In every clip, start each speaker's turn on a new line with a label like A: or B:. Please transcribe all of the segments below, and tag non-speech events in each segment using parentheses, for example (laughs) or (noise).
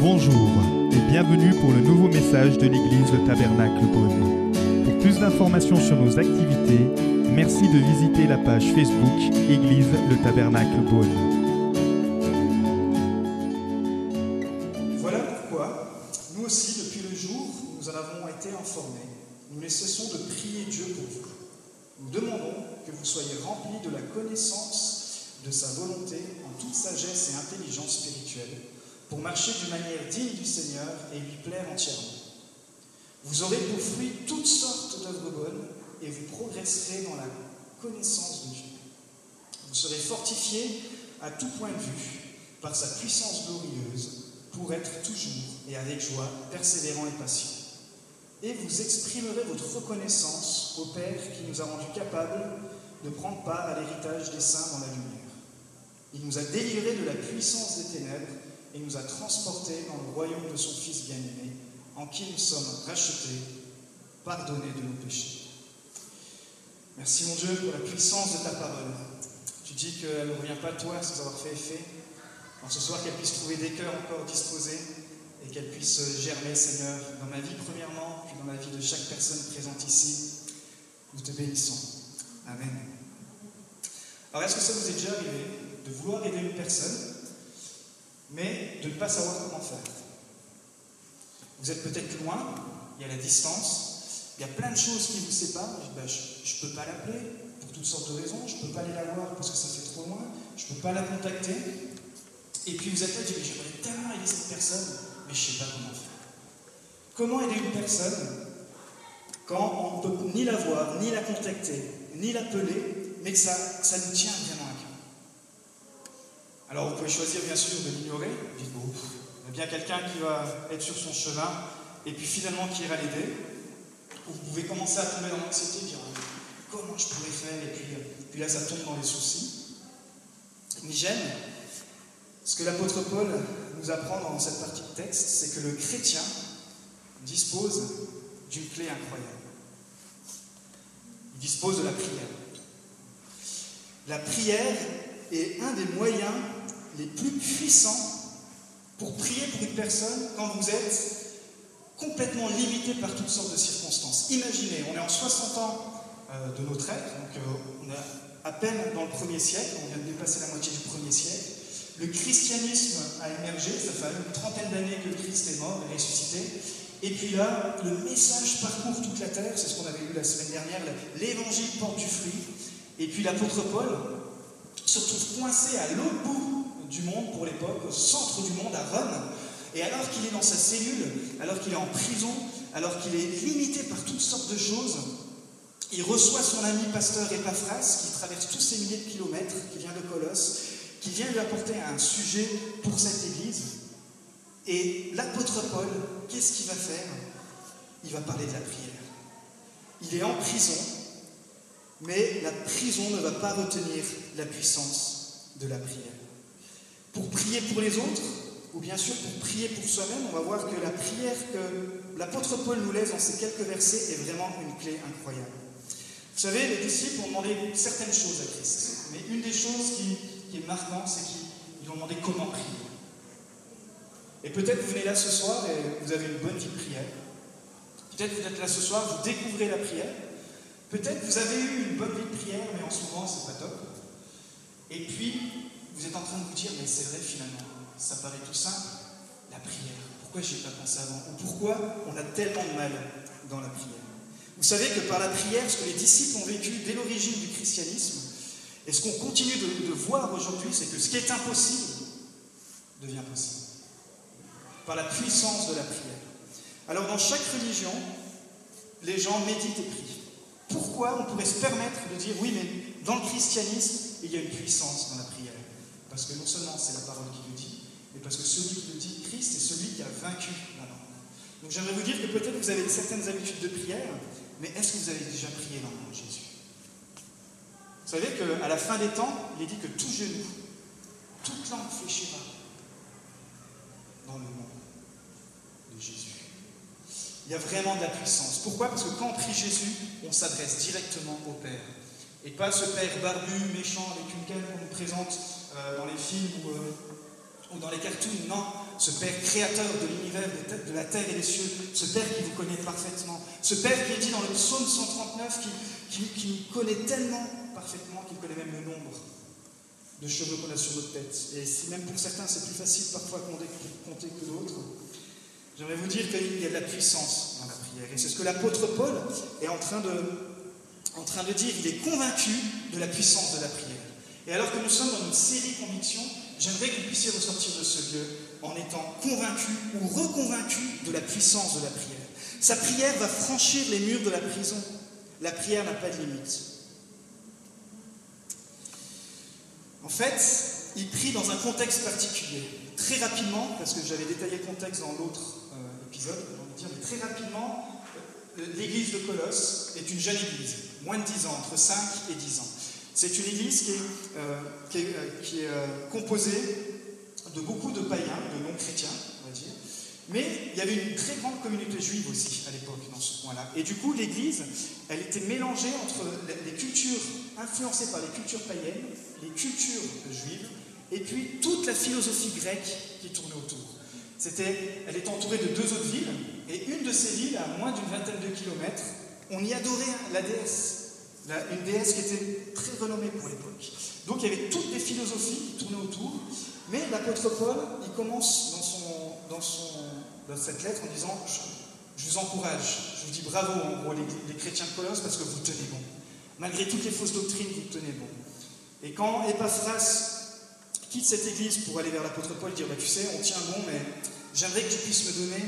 A: Bonjour et bienvenue pour le nouveau message de l'église Le Tabernacle Beaune. Pour plus d'informations sur nos activités, merci de visiter la page Facebook Église Le Tabernacle Beaune.
B: Vous exprimerez votre reconnaissance au Père qui nous a rendus capables de prendre part à l'héritage des saints dans la lumière. Il nous a délivrés de la puissance des ténèbres et nous a transportés dans le royaume de son Fils bien-aimé, en qui nous sommes rachetés, pardonnés de nos péchés. Merci mon Dieu pour la puissance de ta parole. Tu dis qu'elle ne revient pas de toi sans avoir fait effet. En ce soir, qu'elle puisse trouver des cœurs encore disposés et qu'elle puisse germer, Seigneur, dans ma vie premièrement, puis dans la vie de chaque personne présente ici. Nous te bénissons. Amen. Alors, est-ce que ça vous est déjà arrivé de vouloir aider une personne mais de ne pas savoir comment faire? Vous êtes peut-être loin, il y a la distance, il y a plein de choses qui vous séparent. Je ne peux pas l'appeler pour toutes sortes de raisons, je ne peux pas aller la voir parce que ça fait trop loin, je ne peux pas la contacter. Et puis vous êtes là, j'aimerais tellement aider cette personne, mais je ne sais pas comment faire. Comment aider une personne quand on ne peut ni la voir, ni la contacter, ni l'appeler, mais que ça, ça nous tient vraiment alors vous pouvez choisir bien sûr de l'ignorer, dites bon, il y a bien quelqu'un qui va être sur son chemin et puis finalement qui ira l'aider. Ou vous pouvez commencer à tomber dans l'anxiété, dire comment je pourrais faire? Et puis, puis là ça tombe dans les soucis. Mais j'aime ce que l'apôtre Paul nous apprend dans cette partie de texte, c'est que le chrétien dispose d'une clé incroyable. Il dispose de la prière. La prière est un des moyens les plus puissants pour prier pour une personne quand vous êtes complètement limité par toutes sortes de circonstances. Imaginez, on est en 60 ans euh, de notre ère, donc euh, on est à peine dans le premier siècle, on vient de dépasser la moitié du premier siècle. Le christianisme a émergé, ça fait une trentaine d'années que Christ est mort et ressuscité. Et puis là, le message parcourt toute la terre, c'est ce qu'on avait vu la semaine dernière, l'évangile porte du fruit. Et puis l'apôtre Paul se retrouve coincé à l'autre bout du monde pour l'époque, au centre du monde, à Rome. Et alors qu'il est dans sa cellule, alors qu'il est en prison, alors qu'il est limité par toutes sortes de choses, il reçoit son ami pasteur Epaphras, qui traverse tous ces milliers de kilomètres, qui vient de Colosse, qui vient lui apporter un sujet pour cette église. Et l'apôtre Paul, qu'est-ce qu'il va faire? Il va parler de la prière. Il est en prison, mais la prison ne va pas retenir la puissance de la prière pour prier pour les autres, ou bien sûr pour prier pour soi-même, on va voir que la prière que l'apôtre Paul nous laisse dans ces quelques versets est vraiment une clé incroyable. Vous savez, les disciples ont demandé certaines choses à Christ, mais une des choses qui, est marquante, c'est qu'ils ont demandé comment prier. Et peut-être vous venez là ce soir et vous avez une bonne vie de prière. Peut-être vous êtes là ce soir, vous découvrez la prière. Peut-être vous avez eu une bonne vie de prière, mais en ce moment, c'est pas top. Et puis, vous êtes en train de vous dire, mais c'est vrai finalement, ça paraît tout simple, la prière. Pourquoi je n'y ai pas pensé avant? Ou pourquoi on a tellement de mal dans la prière? Vous savez que par la prière, ce que les disciples ont vécu dès l'origine du christianisme, et ce qu'on continue de, voir aujourd'hui, c'est que ce qui est impossible devient possible. Par la puissance de la prière. Alors dans chaque religion, les gens méditent et prient. Pourquoi on pourrait se permettre de dire, oui, mais dans le christianisme, il y a une puissance dans la prière parce que non seulement c'est la parole qui le dit, mais parce que celui qui le dit, Christ, est celui qui a vaincu la mort. Donc j'aimerais vous dire que peut-être vous avez certaines habitudes de prière, mais est-ce que vous avez déjà prié dans le nom de Jésus? Vous savez qu'à la fin des temps, il est dit que tout genou, toute langue fléchira dans le nom de Jésus. Il y a vraiment de la puissance. Pourquoi? Parce que quand on prie Jésus, on s'adresse directement au Père. Et pas ce Père barbu, méchant, avec une canne qu'on nous présente euh, dans les films ou, euh, ou dans les cartoons, non, ce Père créateur de l'univers, de la terre et des cieux, ce Père qui vous connaît parfaitement, ce Père qui est dit dans le psaume 139, qui, qui, nous connaît tellement parfaitement qu'il connaît même le nombre de cheveux qu'on a sur notre tête. Et si même pour certains c'est plus facile parfois compter que d'autres, j'aimerais vous dire qu'il y a de la puissance dans la prière. Et c'est ce que l'apôtre Paul est en train, de, en train de dire. Il est convaincu de la puissance de la prière. Et alors que nous sommes dans une série conviction, j'aimerais que vous puissiez ressortir de ce lieu en étant convaincu ou reconvaincu de la puissance de la prière. Sa prière va franchir les murs de la prison. La prière n'a pas de limite. En fait, il prie dans un contexte particulier. Très rapidement, parce que j'avais détaillé le contexte dans l'autre euh, épisode, dire, mais très rapidement, euh, l'église de Colosse est une jeune église, moins de 10 ans, entre 5 et 10 ans. C'est une église qui est, euh, composée de beaucoup de païens, de non-chrétiens, on va dire, mais il y avait une très grande communauté juive aussi à l'époque dans ce coin-là. Et du coup, l'église, elle était mélangée entre les cultures influencées par les cultures païennes, les cultures juives, et puis toute la philosophie grecque qui tournait autour. C'était, elle était entourée de deux autres villes, et une de ces villes, à moins d'une vingtaine de kilomètres, on y adorait la déesse, une déesse qui était très renommée pour l'époque. Donc il y avait toutes les philosophies qui tournaient autour, mais l'apôtre Paul, il commence dans, son, dans, son, dans cette lettre en disant je, vous encourage, je vous dis bravo en gros les, chrétiens de Colosse parce que vous tenez bon. Malgré toutes les fausses doctrines, vous tenez bon. Et quand Epaphras quitte cette église pour aller vers l'apôtre Paul, dire bah, Tu sais, on tient bon, mais j'aimerais que tu puisses me donner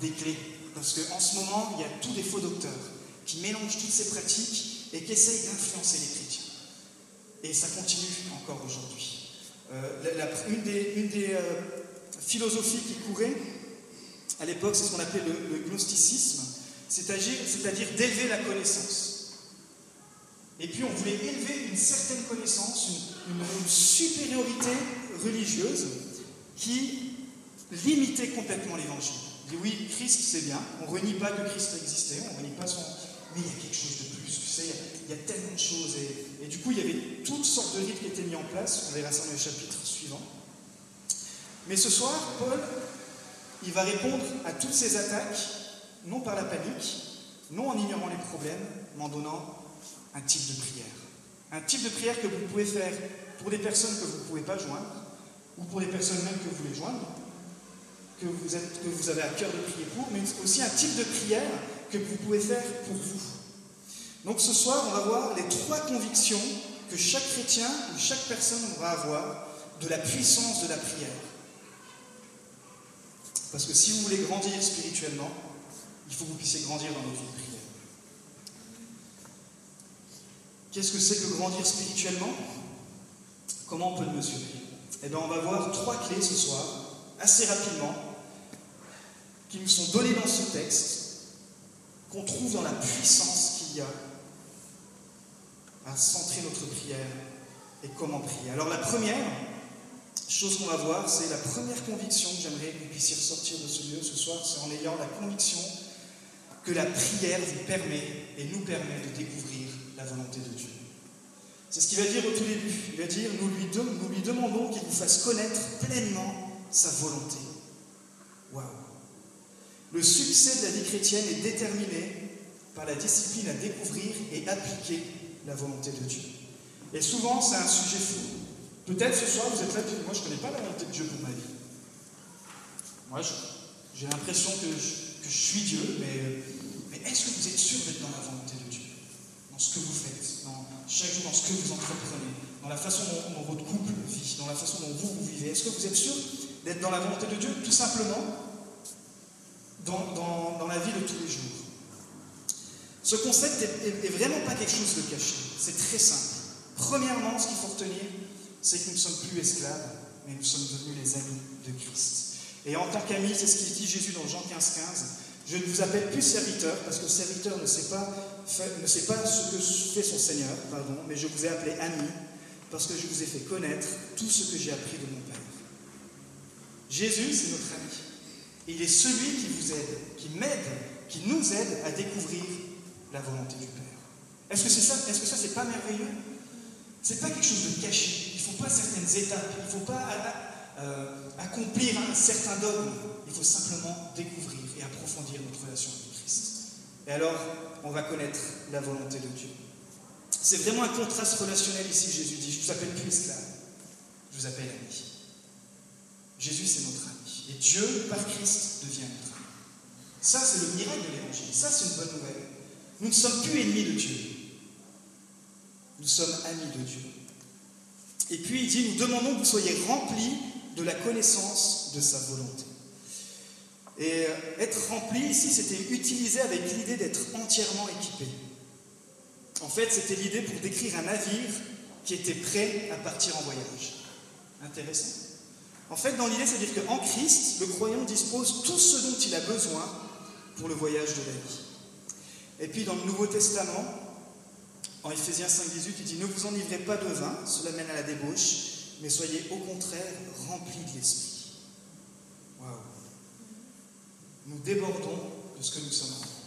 B: des clés. Parce qu'en ce moment, il y a tous des faux docteurs qui mélangent toutes ces pratiques et qui essayent d'influencer les chrétiens. Et ça continue encore aujourd'hui. Euh, une des, euh, philosophies qui courait à l'époque, c'est ce qu'on appelait le, gnosticisme, c'est-à-dire d'élever la connaissance. Et puis on voulait élever une certaine connaissance, une, supériorité religieuse qui limitait complètement l'évangile. dit oui, Christ c'est bien, on ne renie pas que Christ existait, on ne renie pas son. Mais il y a quelque chose de plus, tu sais, il y a, tellement de choses. Et, du coup, il y avait toutes sortes de rites qui étaient mis en place, on verra ça dans le chapitre suivant. Mais ce soir, Paul, il va répondre à toutes ces attaques, non par la panique, non en ignorant les problèmes, mais en donnant un type de prière. Un type de prière que vous pouvez faire pour des personnes que vous ne pouvez pas joindre, ou pour des personnes même que vous voulez joindre, que vous, êtes, que vous avez à cœur de prier pour, mais aussi un type de prière que vous pouvez faire pour vous. Donc ce soir, on va voir les trois convictions que chaque chrétien ou chaque personne va avoir de la puissance de la prière. Parce que si vous voulez grandir spirituellement, il faut que vous puissiez grandir dans votre vie de prière. Qu'est-ce que c'est que grandir spirituellement? Comment on peut le mesurer? Eh bien, on va voir trois clés ce soir, assez rapidement, qui nous sont données dans ce texte, qu'on trouve dans la puissance qu'il y a à centrer notre prière et comment prier. Alors la première chose qu'on va voir, c'est la première conviction que j'aimerais que vous puissiez ressortir de ce lieu ce soir, c'est en ayant la conviction que la prière vous permet et nous permet de découvrir la volonté de Dieu. C'est ce qu'il va dire au tout début. Il va dire, nous lui, demandons qu'il nous fasse connaître pleinement sa volonté. Waouh Le succès de la vie chrétienne est déterminé par la discipline à découvrir et appliquer la volonté de Dieu. Et souvent, c'est un sujet fou. Peut-être ce soir, vous êtes là, moi je ne connais pas la volonté de Dieu pour ma vie. Moi, j'ai l'impression que, je, suis Dieu, mais est-ce que vous êtes sûr d'être dans la volonté de Dieu? Dans ce que vous faites, dans chaque jour, dans ce que vous entreprenez, dans la façon dont, votre couple vit, dans la façon dont vous, vous vivez Est-ce que vous êtes sûr d'être dans la volonté de Dieu Tout simplement, dans, la vie de tous les jours? Ce concept est, vraiment pas quelque chose de caché. C'est très simple. Premièrement, ce qu'il faut retenir, c'est que nous ne sommes plus esclaves, mais nous sommes devenus les amis de Christ. Et en tant qu'amis, c'est ce qu'il dit Jésus dans Jean 15, 15. Je ne vous appelle plus serviteur, parce que serviteur ne sait pas, ne sait pas ce que fait son Seigneur, pardon, mais je vous ai appelé ami, parce que je vous ai fait connaître tout ce que j'ai appris de mon Père. Jésus, c'est notre ami. Il est celui qui vous aide, qui m'aide, qui nous aide à découvrir la volonté du Père. Est-ce que c'est ça Est-ce que ça, c'est pas merveilleux? C'est pas quelque chose de caché. Il ne faut pas certaines étapes. Il ne faut pas euh, accomplir un certain dogme. Il faut simplement découvrir et approfondir notre relation avec Christ. Et alors, on va connaître la volonté de Dieu. C'est vraiment un contraste relationnel ici, Jésus dit, je vous appelle plus esclave, je vous appelle ami. Jésus, c'est notre ami. Et Dieu, par Christ, devient notre ami. Ça, c'est le miracle de l'Évangile. Ça, c'est une bonne nouvelle. Nous ne sommes plus ennemis de Dieu. Nous sommes amis de Dieu. Et puis il dit, nous demandons que vous soyez remplis de la connaissance de sa volonté. Et euh, être rempli ici, c'était utilisé avec l'idée d'être entièrement équipé. En fait, c'était l'idée pour décrire un navire qui était prêt à partir en voyage. Intéressant. En fait, dans l'idée, c'est-à-dire qu'en Christ, le croyant dispose tout ce dont il a besoin pour le voyage de la vie. Et puis dans le Nouveau Testament, en Éphésiens 5,18, il dit Ne vous enivrez pas de vin, cela mène à la débauche, mais soyez au contraire remplis de l'esprit. Waouh Nous débordons de ce que nous sommes remplis.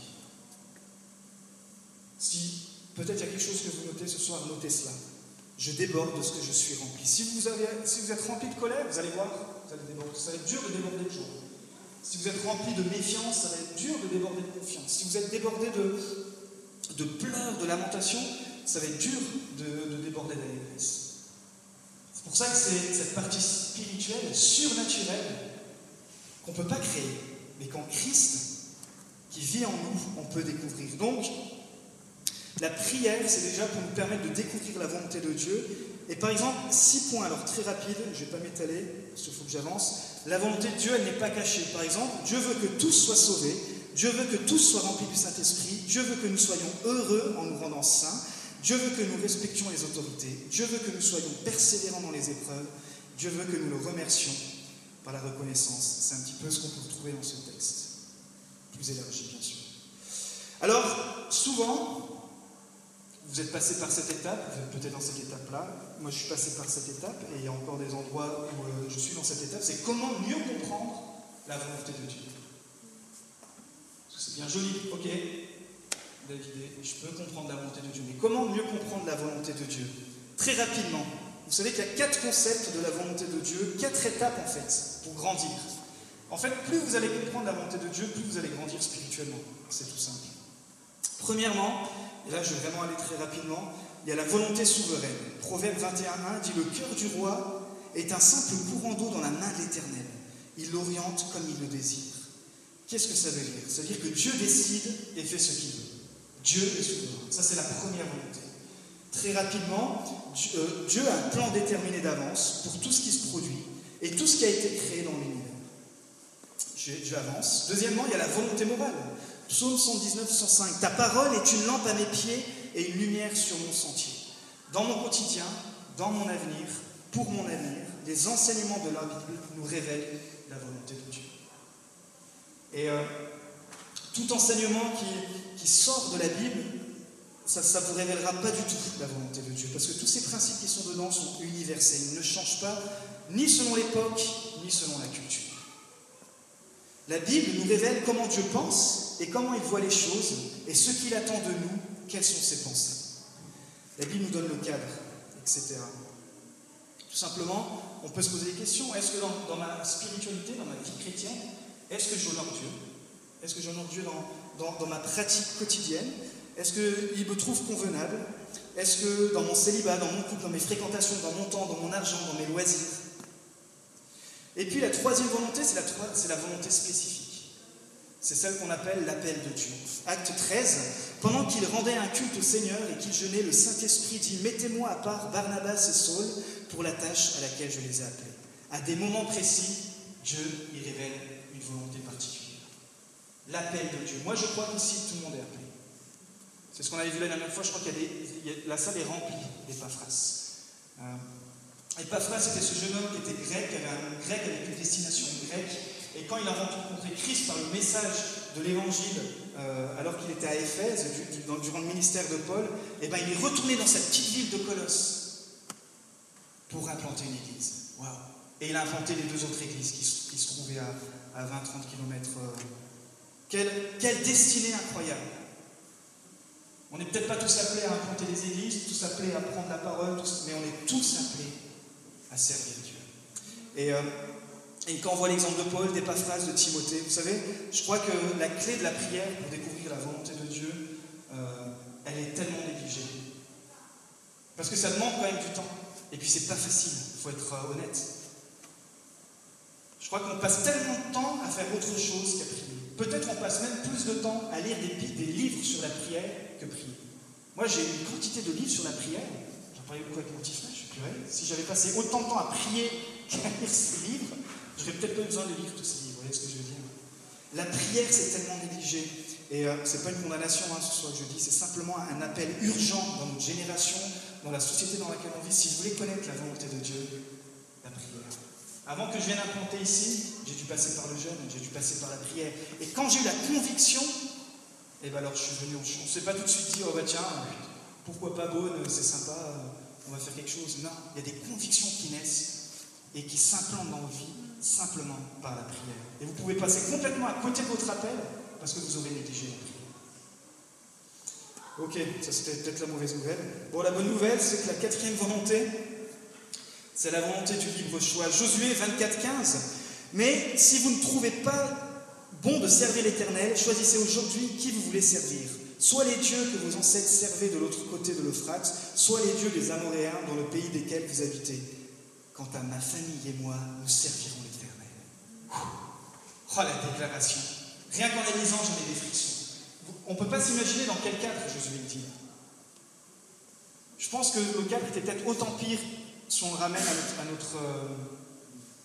B: Si peut-être il y a quelque chose que vous notez ce soir, notez cela. Je déborde de ce que je suis rempli. Si vous, êtes rempli de colère, vous allez voir, vous allez déborder. Ça va être dur de déborder le jour. Si vous êtes rempli de méfiance, ça va être dur de déborder de confiance. Si vous êtes débordé de, de pleurs, de lamentations, ça va être dur de, déborder d'allégresse. C'est pour ça que c'est cette partie spirituelle, surnaturelle, qu'on ne peut pas créer, mais qu'en Christ, qui vit en nous, on peut découvrir. Donc, la prière, c'est déjà pour nous permettre de découvrir la volonté de Dieu. Et par exemple, six points, alors très rapide, je ne vais pas m'étaler, parce qu'il faut que j'avance. La volonté de Dieu, elle n'est pas cachée. Par exemple, Dieu veut que tous soient sauvés, Dieu veut que tous soient remplis du Saint-Esprit, Dieu veut que nous soyons heureux en nous rendant saints, Dieu veut que nous respections les autorités, Dieu veut que nous soyons persévérants dans les épreuves, Dieu veut que nous le remercions par la reconnaissance. C'est un petit peu ce qu'on peut dans ce texte, plus élargi bien sûr. Alors, souvent, vous êtes passé par cette étape, vous êtes peut-être dans cette étape-là, moi je suis passé par cette étape, et il y a encore des endroits où euh, je suis dans cette étape, c'est comment mieux comprendre la volonté de Dieu. C'est bien joli, ok, David, je peux comprendre la volonté de Dieu, mais comment mieux comprendre la volonté de Dieu? Très rapidement, vous savez qu'il y a quatre concepts de la volonté de Dieu, quatre étapes en fait, pour grandir. En fait, plus vous allez comprendre la volonté de Dieu, plus vous allez grandir spirituellement. C'est tout simple. Premièrement, et là je vais vraiment aller très rapidement, il y a la volonté souveraine. Proverbe 21.1 dit Le cœur du roi est un simple courant d'eau dans la main de l'Éternel. Il l'oriente comme il le désire. Qu'est-ce que ça veut dire? Ça veut dire que Dieu décide et fait ce qu'il veut. Dieu est souverain. Ça, c'est la première volonté. Très rapidement, euh, Dieu a un plan déterminé d'avance pour tout ce qui se produit et tout ce qui a été créé dans l'univers. J'avance. Deuxièmement, il y a la volonté morale. Psaume 119, 105. Ta parole est une lampe à mes pieds et une lumière sur mon sentier. Dans mon quotidien, dans mon avenir, pour mon avenir, les enseignements de la Bible nous révèlent la volonté de Dieu. Et euh, tout enseignement qui, sort de la Bible, ça ne vous révélera pas du tout la volonté de Dieu, parce que tous ces principes qui sont dedans sont universels. Ils ne changent pas ni selon l'époque, ni selon la culture. La Bible nous révèle comment Dieu pense et comment il voit les choses, et ce qu'il attend de nous, quelles sont ses pensées. La Bible nous donne le cadre, etc. Tout simplement, on peut se poser des questions. Est-ce que dans, ma spiritualité, dans ma vie chrétienne, est-ce que j'honore Dieu? Est-ce que j'honore Dieu dans, ma pratique quotidienne? Est-ce qu'il me trouve convenable? Est-ce que dans mon célibat, dans mon couple, dans mes fréquentations, dans mon temps, dans mon argent, dans mes loisirs? Et puis la troisième volonté, c'est la, la volonté spécifique. C'est celle qu'on appelle l'appel de Dieu. Acte 13, pendant qu'il rendait un culte au Seigneur et qu'il jeûnait, le Saint-Esprit dit Mettez-moi à part Barnabas et Saul pour la tâche à laquelle je les ai appelés. À des moments précis, Dieu y révèle volonté particulière. L'appel de Dieu. Moi, je crois qu'ici, tout le monde est appelé. C'est ce qu'on avait vu la dernière fois. Je crois des. la salle est remplie d'Epaphras. Euh, Epaphras, c'était ce jeune homme qui était grec, qui avait un grec avec une destination grecque. Et quand il a rencontré Christ par le message de l'évangile, euh, alors qu'il était à Éphèse, durant le ministère de Paul, eh ben, il est retourné dans cette petite ville de Colosse pour implanter une église. Waouh! Et il a implanté les deux autres églises qui, se trouvaient à, à 20-30 km. Euh. Quelle, quelle destinée incroyable. On n'est peut-être pas tous appelés à implanter des églises, tous appelés à prendre la parole, mais on est tous appelés à servir Dieu. Et, euh, et quand on voit l'exemple de Paul, d'Épaphras, de Timothée, vous savez, je crois que la clé de la prière pour découvrir la volonté de Dieu, euh, elle est tellement négligée. Parce que ça demande quand même du temps. Et puis c'est pas facile, il faut être euh, honnête. Je crois qu'on passe tellement de temps à faire autre chose qu'à prier. Peut-être on passe même plus de temps à lire des, des livres sur la prière que prier. Moi j'ai une quantité de livres sur la prière. Parlais beaucoup avec mon petit frère, je suis purée. Si j'avais passé autant de temps à prier qu'à lire ces livres, j'aurais peut-être pas besoin de lire tous ces livres. Vous voyez ce que je veux dire La prière c'est tellement négligé. Et euh, c'est pas une condamnation hein, ce soir que je dis, c'est simplement un appel urgent dans notre génération, dans la société dans laquelle on vit. Si vous voulez connaître la volonté de Dieu, la prière. Avant que je vienne implanter ici, j'ai dû passer par le jeûne, j'ai dû passer par la prière. Et quand j'ai eu la conviction, eh bien alors je suis venu, on ne s'est pas tout de suite dit, oh bah tiens, pourquoi pas bonne, c'est sympa, on va faire quelque chose. Non, il y a des convictions qui naissent et qui s'implantent dans vos vies simplement par la prière. Et vous pouvez passer complètement à côté de votre appel parce que vous aurez négligé la prière. Ok, ça c'était peut-être la mauvaise nouvelle. Bon, la bonne nouvelle, c'est que la quatrième volonté, c'est la volonté du libre choix. Josué 24, 15. Mais si vous ne trouvez pas bon de servir l'Éternel, choisissez aujourd'hui qui vous voulez servir. Soit les dieux que vos ancêtres servaient de l'autre côté de l'Euphrate, soit les dieux des Amoréens dans le pays desquels vous habitez. Quant à ma famille et moi, nous servirons l'Éternel. Oh la déclaration. Rien qu'en la lisant, j'en ai des frictions. On ne peut pas s'imaginer dans quel cadre Josué le dit. Je pense que le cadre était peut-être autant pire si on le ramène à notre, euh,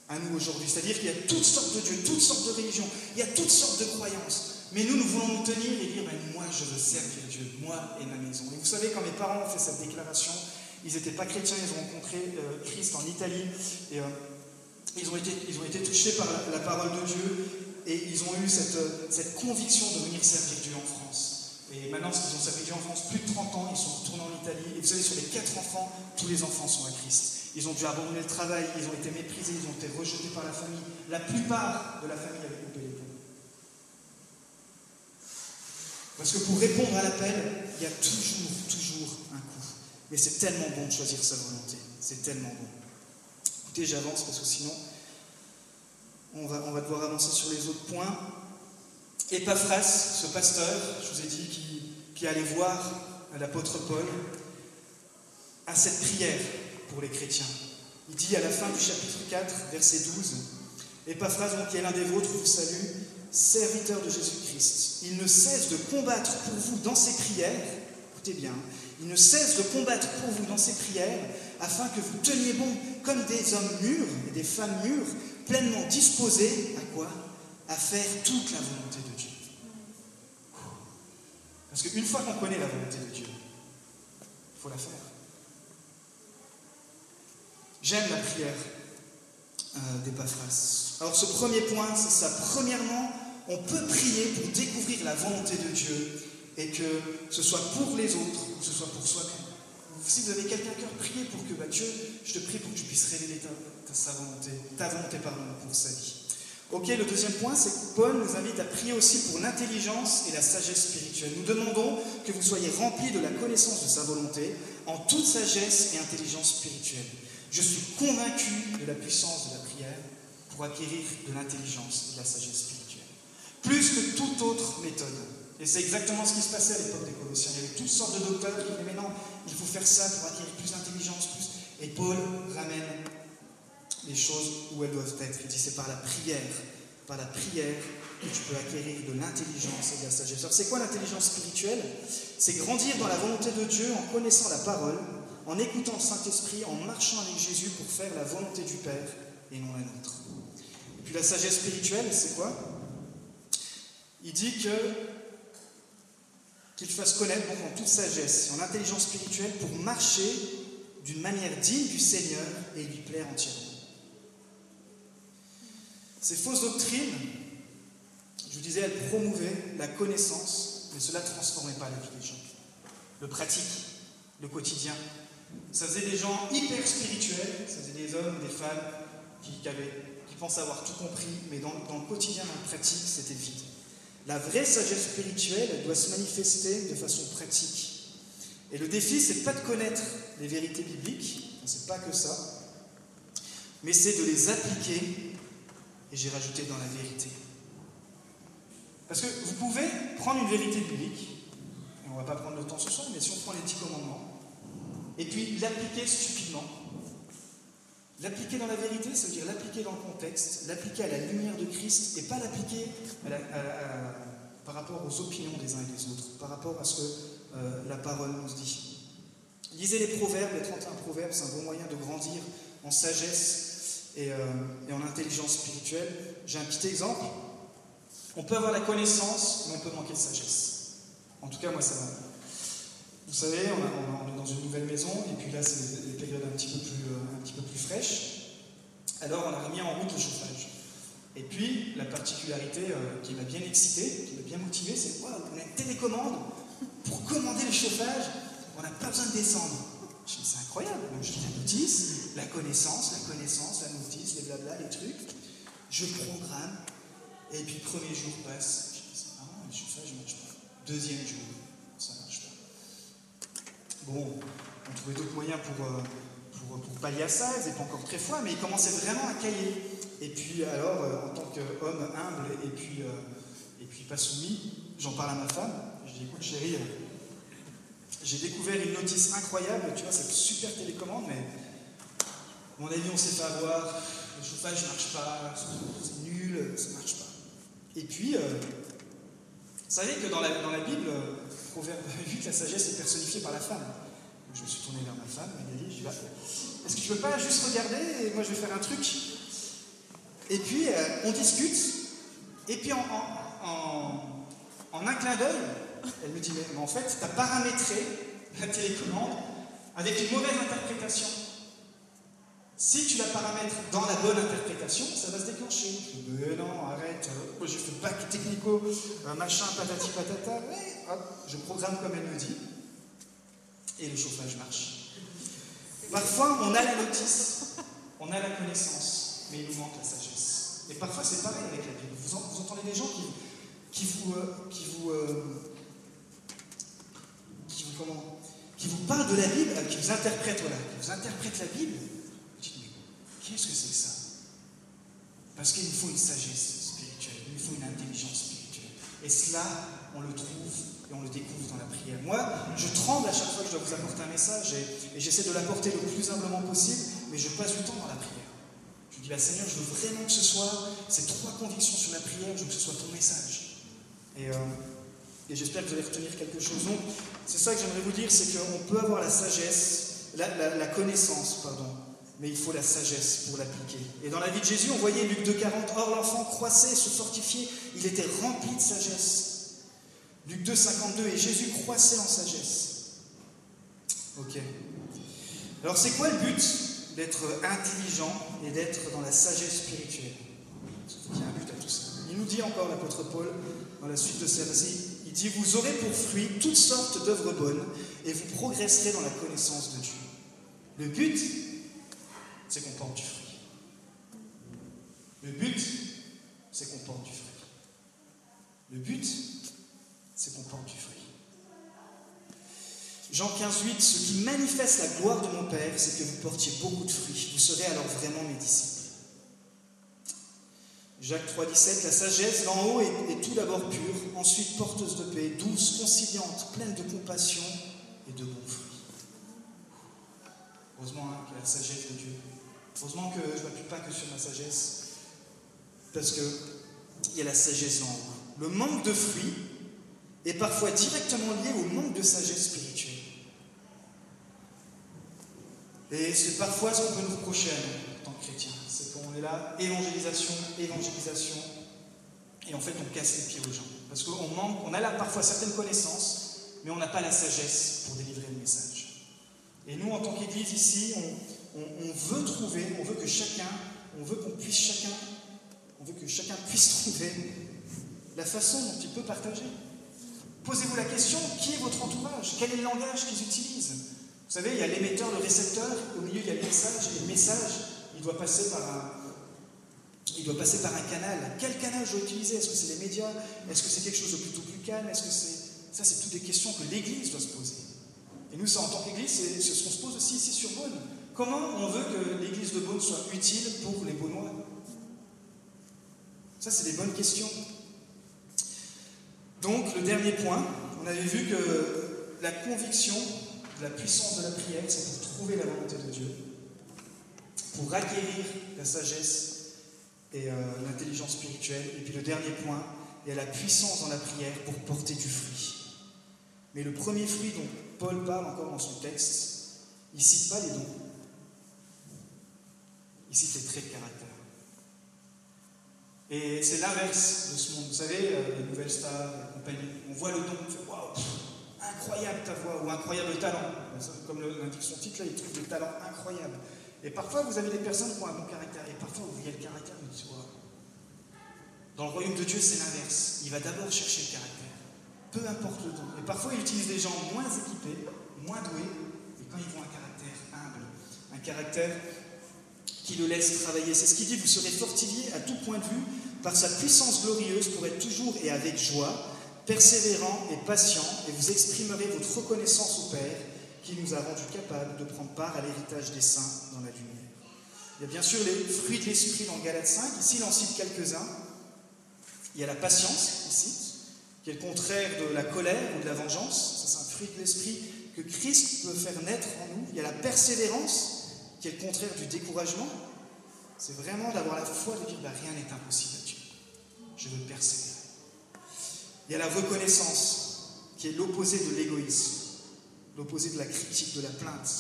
B: à, nous aujourd'hui. C'est-à-dire qu'il y a toutes sortes de dieux, toutes sortes de religions, il y a toutes sortes de croyances. Mais nous, nous voulons nous tenir et dire, ben, moi, je veux servir Dieu, moi et ma maison. Et vous savez, quand mes parents ont fait cette déclaration, ils n'étaient pas chrétiens, ils ont rencontré euh, Christ en Italie, et euh, ils, ont été, touchés par la, parole de Dieu, et ils ont eu cette, cette conviction de venir servir Dieu en France. Et maintenant, ils ont servi Dieu en France plus de 30 ans, ils sont retournés en Italie, et vous savez, sur les quatre enfants, tous les enfants sont à Christ. Ils ont dû abandonner le travail, ils ont été méprisés, ils ont été rejetés par la famille. La plupart de la famille avait coupé les ponts. Parce que pour répondre à l'appel, il y a toujours, toujours un coup. Mais c'est tellement bon de choisir sa volonté. C'est tellement bon. Écoutez, j'avance parce que sinon, on va, on va devoir avancer sur les autres points. Epaphras, ce pasteur, je vous ai dit, qui, qui allait voir l'apôtre Paul, à cette prière pour les chrétiens. Il dit à la fin du chapitre 4, verset 12, Epaphras, qui est l'un des vôtres, vous salue, serviteur de Jésus-Christ. Il ne cesse de combattre pour vous dans ses prières, écoutez bien, il ne cesse de combattre pour vous dans ses prières, afin que vous teniez bon comme des hommes mûrs et des femmes mûres, pleinement disposés à quoi? À faire toute la volonté de Dieu. Parce qu'une fois qu'on connaît la volonté de Dieu, il faut la faire. J'aime la prière euh, d'Epaphras. Alors ce premier point, c'est ça. Premièrement, on peut prier pour découvrir la volonté de Dieu et que ce soit pour les autres ou que ce soit pour soi-même. Si vous avez quelqu'un à cœur, priez pour que bah, Dieu, je te prie pour que tu puisses révéler ta, sa volonté, ta volonté pardon, pour sa vie. Ok, le deuxième point, c'est que Paul nous invite à prier aussi pour l'intelligence et la sagesse spirituelle. Nous demandons que vous soyez remplis de la connaissance de sa volonté en toute sagesse et intelligence spirituelle. Je suis convaincu de la puissance de la pour acquérir de l'intelligence et de la sagesse spirituelle. Plus que toute autre méthode. Et c'est exactement ce qui se passait à l'époque des Colossiens. Il y avait toutes sortes de docteurs qui disaient Mais non, il faut faire ça pour acquérir plus d'intelligence. Plus... Et Paul ramène les choses où elles doivent être. Il dit C'est par la prière, par la prière que tu peux acquérir de l'intelligence et de la sagesse. Alors, c'est quoi l'intelligence spirituelle? C'est grandir dans la volonté de Dieu en connaissant la parole en écoutant le Saint-Esprit, en marchant avec Jésus pour faire la volonté du Père et non la nôtre. Puis la sagesse spirituelle, c'est quoi? Il dit que qu'il fasse connaître en toute sagesse et en intelligence spirituelle pour marcher d'une manière digne du Seigneur et lui plaire entièrement. Ces fausses doctrines, je vous disais, elles promouvaient la connaissance, mais cela ne transformait pas la vie des gens. Le pratique, le quotidien, ça faisait des gens hyper spirituels, ça faisait des hommes, des femmes qui, qui avoir tout compris, mais dans, le quotidien, dans la pratique, c'était vide. La vraie sagesse spirituelle, elle doit se manifester de façon pratique. Et le défi, c'est pas de connaître les vérités bibliques, c'est pas que ça. mais c'est de les appliquer, et j'ai rajouté dans la vérité. Parce que vous pouvez prendre une vérité biblique, et on va pas prendre le temps ce soir, mais si on prend les dix commandements, et puis l'appliquer stupidement, l'appliquer dans la vérité, ça veut dire l'appliquer dans le contexte, l'appliquer à la lumière de Christ, et pas l'appliquer par rapport aux opinions des uns et des autres, par rapport à ce que euh, la parole nous dit. Lisez les proverbes, les 31 proverbes, c'est un bon moyen de grandir en sagesse et, euh, et en intelligence spirituelle. J'ai un petit exemple. On peut avoir la connaissance, mais on peut manquer de sagesse. En tout cas, moi, ça va. Vous savez, on, est dans une nouvelle maison, et puis là, c'est des périodes un petit peu plus, Alors, on a remis en route le chauffage. Et puis, la particularité euh, qui m'a bien excité, qui m'a bien motivé, c'est quoi On a une télécommande pour commander le chauffage, on n'a pas besoin de descendre. Je c'est incroyable. je dis la notice, la connaissance, la connaissance, la notice, les blabla, les trucs. Je programme, et puis, premier jour passe. Je dis, marrant, le chauffage ne marche pas. Deuxième jour, ça ne marche pas. Bon, on trouvait d'autres moyens pour, euh, pour, pour, pallier à ça. Ils n'étaient pas encore très froids, mais ils commençaient vraiment à cailler. Et puis, alors, euh, en tant qu'homme humble et puis, euh, et puis pas soumis, j'en parle à ma femme. Je dis, écoute, chérie, j'ai découvert une notice incroyable. Tu vois, cette super télécommande, mais mon avis, on s'est fait avoir. Le chauffage ne marche pas, c'est nul, ça ne marche pas. Et puis, euh, vous savez que dans la, dans la Bible, Proverbe (laughs) 8, la sagesse est personnifiée par la femme. Je me suis tourné vers ma femme, Magali, je dit, est-ce que tu veux pas juste regarder et moi je vais faire un truc? Et puis, euh, on discute, et puis en, en, en, un clin d'œil, elle me dit, mais en fait, tu as paramétré la télécommande avec une mauvaise interprétation. Si tu la paramètres dans la bonne interprétation, ça va se déclencher. Je dis, mais non, arrête, euh, moi bac technico, un machin, patati patata, mais hop, je programme comme elle me dit, et le chauffage marche. Parfois, on a la notice, on a la connaissance, mais il nous manque la sagesse. Et parfois, c'est pareil avec la Bible. Vous, entendez des gens qui, vous, euh, vous, euh, vous, vous parlent de la Bible, qui vous interprètent, qui vous interprètent la Bible, Qu'est-ce que c'est que ça? Parce qu'il nous faut une sagesse spirituelle, il nous faut une intelligence spirituelle. Et cela, on le trouve et on le découvre dans la prière. Moi, je tremble à chaque fois que je dois vous apporter un message et, j'essaie de l'apporter le plus humblement possible, mais je passe du temps dans la prière. Je dis, bah, Seigneur, je veux vraiment que ce soit ces trois convictions sur la prière, je veux que ce soit ton message. Et, euh, j'espère que vous allez retenir quelque chose. Donc, c'est ça que j'aimerais vous dire, c'est qu'on peut avoir la sagesse, la connaissance, pardon, mais il faut la sagesse pour l'appliquer. Et dans la vie de Jésus, on voyait Luc 2,40, Or l'enfant croissait, se fortifiait, il était rempli de sagesse. Luc 2,52, et Jésus croissait en sagesse. Ok. Alors c'est quoi le but d'être intelligent et d'être dans la sagesse spirituelle? Il y a un but à tout ça. Il nous dit encore l'apôtre Paul, dans la suite de verset, il dit, vous aurez pour fruit toutes sortes d'œuvres bonnes, et vous progresserez dans la connaissance de Dieu. Le but, c'est qu'on porte du fruit. Le but, c'est qu'on porte du fruit. Le but, c'est qu'on porte du fruit. Jean 15, 8, ce qui manifeste la gloire de mon Père, c'est que vous portiez beaucoup de fruits. Vous serez alors vraiment mes disciples. Jacques 3, 17, la sagesse d'en haut est, tout d'abord pure, ensuite porteuse de paix, douce, conciliante, pleine de compassion et de bons fruits. Heureusement hein, que la sagesse de Dieu Heureusement que je ne m'appuie pas que sur ma sagesse, parce qu'il y a la sagesse en haut. Le manque de fruits est parfois directement lié au manque de sagesse spirituelle. Et c'est parfois ce qu'on peut nous reprocher en tant que chrétiens. C'est qu'on est là, évangélisation, évangélisation, et en fait on casse les pieds aux gens. Parce qu'on manque, on a là parfois certaines connaissances, mais on n'a pas la sagesse pour délivrer le message. Et nous, en tant qu'Église ici, on, on, veut trouver, on veut que chacun, on veut qu'on puisse chacun, on veut que chacun puisse trouver la façon dont il peut partager. Posez-vous la question, qui est votre entourage? Quel est le langage qu'ils utilisent? Vous savez, il y a l'émetteur, le récepteur, au milieu il y a le message, et le message, il doit passer par un, il doit passer par un canal. Quel canal je dois utiliser? Est-ce que c'est les médias? Est-ce que c'est quelque chose de plutôt plus calme? Est-ce que c'est... Ça, c'est toutes des questions que l'Église doit se poser. Et nous, ça, en tant qu'Église, c'est ce qu'on se pose aussi ici sur Beaune. Comment on veut que l'église de Beaune soit utile pour les Beaunois? Ça, c'est des bonnes questions. Donc, le dernier point, on avait vu que la conviction de la puissance de la prière, c'est pour trouver la volonté de Dieu, pour acquérir la sagesse et euh, l'intelligence spirituelle. Et puis le dernier point, il y a la puissance dans la prière pour porter du fruit. Mais le premier fruit dont Paul parle encore dans son texte, il ne cite pas les dons. Il cite les traits de caractère. Et c'est l'inverse de ce monde. Vous savez, euh, les nouvelles stars, la compagnie, on voit le don, on fait waouh, incroyable ta voix, ou incroyable talent. Comme l'indique son titre, là, il trouve des talents incroyables. Et parfois, vous avez des personnes qui ont un bon caractère, et parfois, vous voyez le caractère, mais tu vois. Dans le royaume de Dieu, c'est l'inverse. Il va d'abord chercher le caractère, peu importe le don. Et parfois, il utilise des gens moins équipés, moins doués, et quand ils ont un caractère humble, un caractère qui le laisse travailler. C'est ce qu'il dit, vous serez fortifiés à tout point de vue par sa puissance glorieuse pour être toujours et avec joie, persévérant et patient, et vous exprimerez votre reconnaissance au Père qui nous a rendus capables de prendre part à l'héritage des saints dans la lumière. Il y a bien sûr les fruits de l'esprit dans Galates 5, ici il en cite quelques-uns. Il y a la patience, ici, qui est le contraire de la colère ou de la vengeance. C'est un fruit de l'esprit que Christ peut faire naître en nous. Il y a la persévérance, qui est le contraire du découragement, c'est vraiment d'avoir la foi de dire bah, rien n'est impossible à Dieu. Je veux persévérer. Il y a la reconnaissance, qui est l'opposé de l'égoïsme, l'opposé de la critique, de la plainte.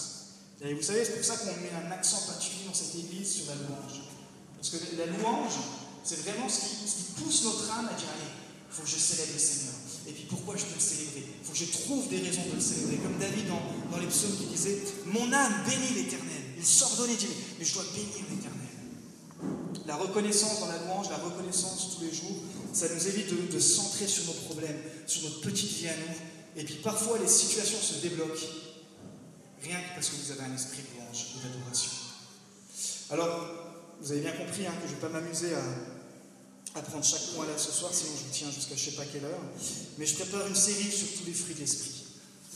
B: Vous savez, c'est pour ça qu'on met un accent particulier dans cette église sur la louange. Parce que la louange, c'est vraiment ce qui, pousse notre âme à dire allez, il faut que je célèbre le Seigneur. Et puis pourquoi je peux le célébrer? Il faut que je trouve des raisons de le célébrer. Comme David dans, dans les psaumes qui disait Mon âme bénit l'éternel. Il s'ordonnait, dit, mais je dois bénir l'éternel. La reconnaissance dans la louange, la reconnaissance tous les jours, ça nous évite de, de centrer sur nos problèmes, sur notre petite vie à nous. Et puis parfois, les situations se débloquent, rien que parce que vous avez un esprit de louange et d'adoration. Alors, vous avez bien compris hein, que je ne vais pas m'amuser à, à, prendre chaque point là ce soir, sinon je vous tiens jusqu'à je ne sais pas quelle heure. Mais je prépare une série sur tous les fruits de l'esprit.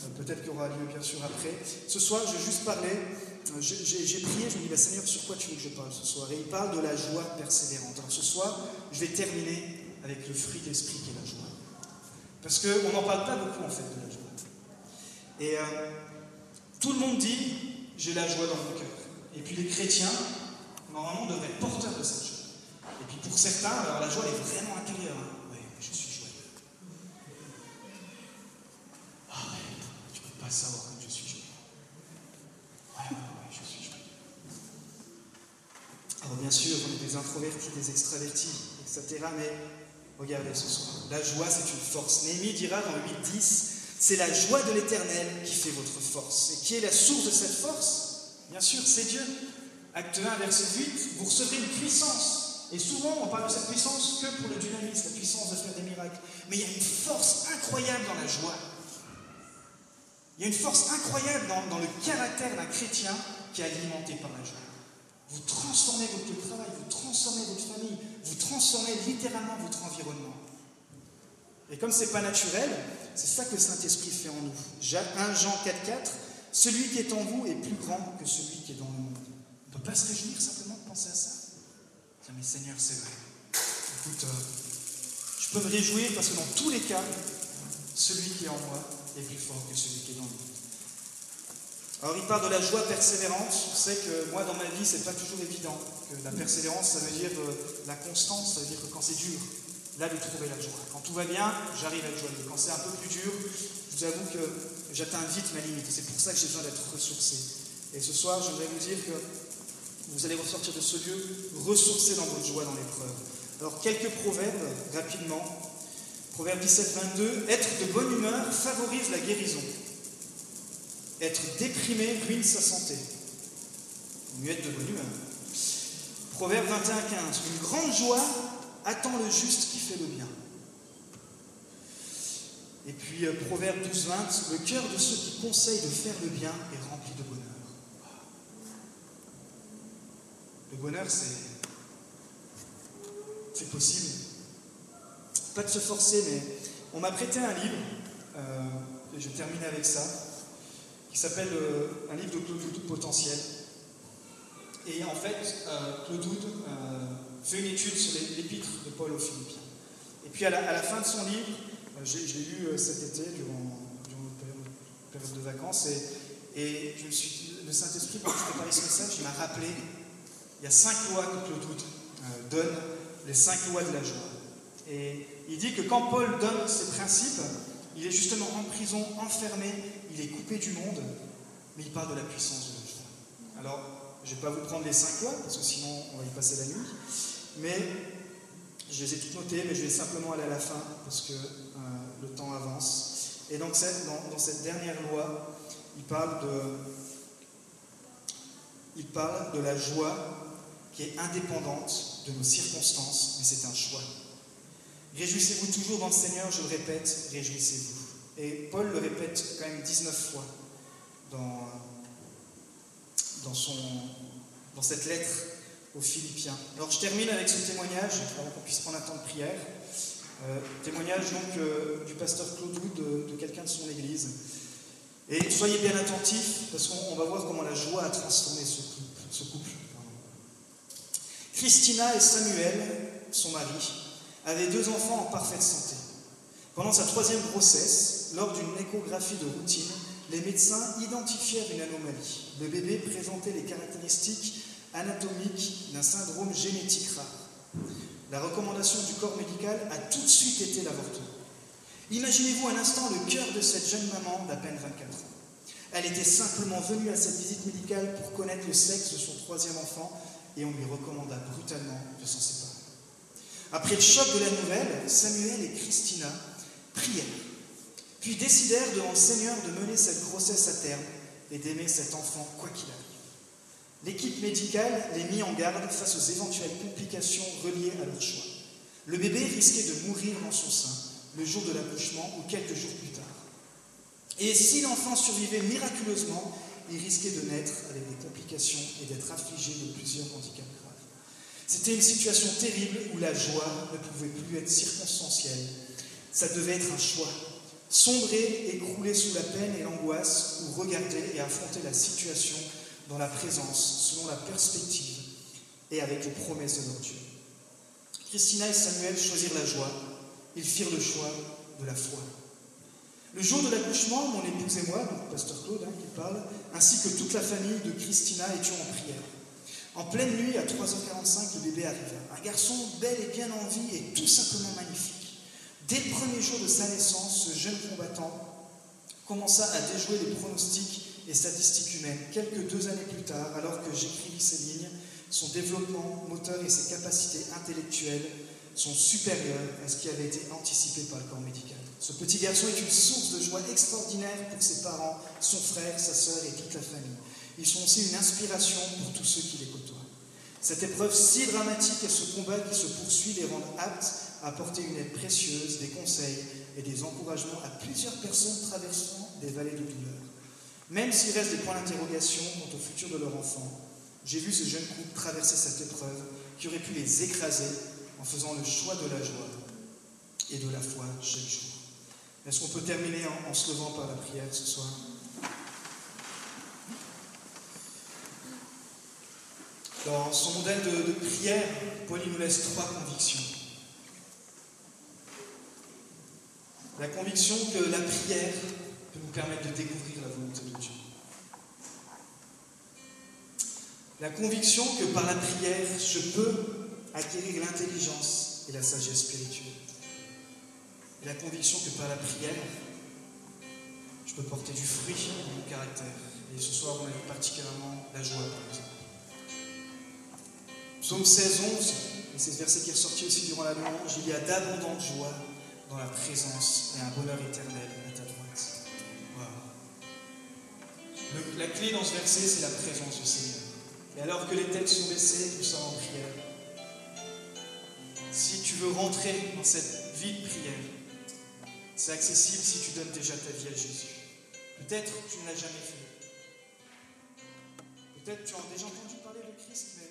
B: Euh, peut-être qu'il aura lieu bien sûr après. Ce soir, je vais juste parler j'ai prié, je me dis, bah, Seigneur, sur quoi tu veux que je parle ce soir? Et il parle de la joie persévérante. Alors ce soir, je vais terminer avec le fruit d'esprit qui est la joie. Parce qu'on n'en parle pas beaucoup en fait de la joie. Et euh, tout le monde dit, j'ai la joie dans mon cœur. Et puis les chrétiens, normalement, devraient être porteurs de cette joie. Et puis pour certains, alors la joie est vraiment intérieure. Hein. Tu ne peux pas savoir bien sûr, on est des introvertis, des extravertis, etc. Mais regardez ce soir, la joie, c'est une force. Néhémie dira dans le 8-10, c'est la joie de l'éternel qui fait votre force. Et qui est la source de cette force? Bien sûr, c'est Dieu. Acte 1, verset 8, vous recevrez une puissance. Et souvent, on parle de cette puissance que pour le dynamisme, la puissance de faire des miracles. Mais il y a une force incroyable dans la joie. Il y a une force incroyable dans, le caractère d'un chrétien qui est alimenté par la joie. Vous transformez votre travail, vous transformez votre famille, vous transformez littéralement votre environnement. Et comme ce n'est pas naturel, c'est ça que le Saint-Esprit fait en nous. 1 Jean 4,4 Celui qui est en vous est plus grand que celui qui est dans le monde. On ne peut pas se réjouir simplement de penser à ça. Dire, mais Seigneur, c'est vrai. Écoute, euh, je peux me réjouir parce que dans tous les cas, celui qui est en moi est plus fort que celui qui est dans monde. Alors il parle de la joie persévérante. Je sais que moi dans ma vie, c'est pas toujours évident. Que la persévérance, ça veut dire euh, la constance, ça veut dire que quand c'est dur, là de trouver la joie. Quand tout va bien, j'arrive à être joyeux. Quand c'est un peu plus dur, je vous avoue que j'atteins vite ma limite. C'est pour ça que j'ai besoin d'être ressourcé. Et ce soir, j'aimerais vous dire que vous allez ressortir de ce lieu ressourcé dans votre joie dans l'épreuve. Alors quelques proverbes rapidement. Proverbe 17, 22. Être de bonne humeur favorise la guérison. Être déprimé ruine sa santé. Muette de bonne humeur. Proverbe 21, 15. Une grande joie attend le juste qui fait le bien. Et puis euh, Proverbe 12, 20. Le cœur de ceux qui conseillent de faire le bien est rempli de bonheur. Le bonheur. C'est possible. Pas de se forcer, mais on m'a prêté un livre, euh, et je termine avec ça qui s'appelle euh, un livre de, tout potentiel. Et en fait, euh, Claude euh, fait une étude sur l'épître de Paul aux Philippiens. Et puis à la, fin de son livre, je l'ai lu cet été durant, une période, de vacances, et, le Saint-Esprit, quand je préparais ce message, il m'a rappelé, il y a cinq lois que Claude Wood donne, les cinq lois de la joie. Et il dit que quand Paul donne ces principes, il est justement en prison, enfermé, il est coupé du monde, mais il parle de la puissance de joie. Alors, je ne vais pas vous prendre les cinq lois, parce que sinon on va y passer la nuit, mais je les ai toutes notées, mais je vais simplement aller à la fin, parce que euh, le temps avance. Et donc dans, dans, cette dernière loi, il parle de, il parle de la joie qui est indépendante de nos circonstances, mais c'est un choix. Réjouissez-vous toujours dans le Seigneur, je le répète, réjouissez-vous. Et Paul le répète quand même 19 fois dans, dans, cette lettre aux Philippiens. Alors je termine avec ce témoignage, avant qu'on puisse prendre un temps de prière. Euh, témoignage donc euh, du pasteur Claude Wood, de, quelqu'un de son église. Et soyez bien attentifs, parce qu'on va voir comment la joie a transformé ce couple. Ce couple Christina et Samuel, son mari, avait deux enfants en parfaite santé. Pendant sa troisième grossesse, lors d'une échographie de routine, les médecins identifièrent une anomalie. Le bébé présentait les caractéristiques anatomiques d'un syndrome génétique rare. La recommandation du corps médical a tout de suite été l'avortement. Imaginez-vous un instant le cœur de cette jeune maman d'à peine 24 ans. Elle était simplement venue à cette visite médicale pour connaître le sexe de son troisième enfant et on lui recommanda brutalement de s'en séparer. Après le choc de la nouvelle, Samuel et Christina prièrent, puis décidèrent devant le Seigneur de mener cette grossesse à terme et d'aimer cet enfant quoi qu'il arrive. L'équipe médicale les mit en garde face aux éventuelles complications reliées à leur choix. Le bébé risquait de mourir dans son sein le jour de l'accouchement ou quelques jours plus tard. Et si l'enfant survivait miraculeusement, il risquait de naître avec des complications et d'être affligé de plusieurs handicaps c'était une situation terrible où la joie ne pouvait plus être circonstancielle. Ça devait être un choix. Sombrer, écrouler sous la peine et l'angoisse, ou regarder et affronter la situation dans la présence, selon la perspective et avec les promesses de notre Dieu. Christina et Samuel choisirent la joie. Ils firent le choix de la foi. Le jour de l'accouchement, mon épouse et moi, donc pasteur Claude hein, qui parle, ainsi que toute la famille de Christina étions en prière. En pleine nuit, à 3h45, le bébé arriva. Un garçon bel et bien en vie et tout simplement magnifique. Dès le premier jour de sa naissance, ce jeune combattant commença à déjouer les pronostics et statistiques humaines. Quelques deux années plus tard, alors que j'écrivis ces lignes, son développement moteur et ses capacités intellectuelles sont supérieures à ce qui avait été anticipé par le corps médical. Ce petit garçon est une source de joie extraordinaire pour ses parents, son frère, sa sœur et toute la famille. Ils sont aussi une inspiration pour tous ceux qui les côtoient. Cette épreuve si dramatique et ce combat qui se poursuit les rendent aptes à apporter une aide précieuse, des conseils et des encouragements à plusieurs personnes traversant des vallées de douleur. Même s'il reste des points d'interrogation quant au futur de leur enfant, j'ai vu ce jeune couple traverser cette épreuve qui aurait pu les écraser en faisant le choix de la joie et de la foi chaque jour. Est-ce qu'on peut terminer en, en se levant par la prière ce soir? Dans son modèle de, prière, Paul nous laisse trois convictions. La conviction que la prière peut nous permettre de découvrir la volonté de Dieu. La conviction que par la prière, je peux acquérir l'intelligence et la sagesse spirituelle. Et la conviction que par la prière, je peux porter du fruit dans mon caractère. Et ce soir, on a particulièrement la joie, par exemple. Psaume 16, 11, et c'est ce verset qui est ressorti aussi durant la louange, il y a d'abondantes joies dans la présence et un bonheur éternel à ta droite. la clé dans ce verset, c'est la présence du Seigneur. Et alors que les têtes sont baissées, nous sommes en prière. Si tu veux rentrer dans cette vie de prière, c'est accessible si tu donnes déjà ta vie à Jésus. Peut-être tu ne l'as jamais fait. Peut-être tu as déjà entendu parler de Christ, mais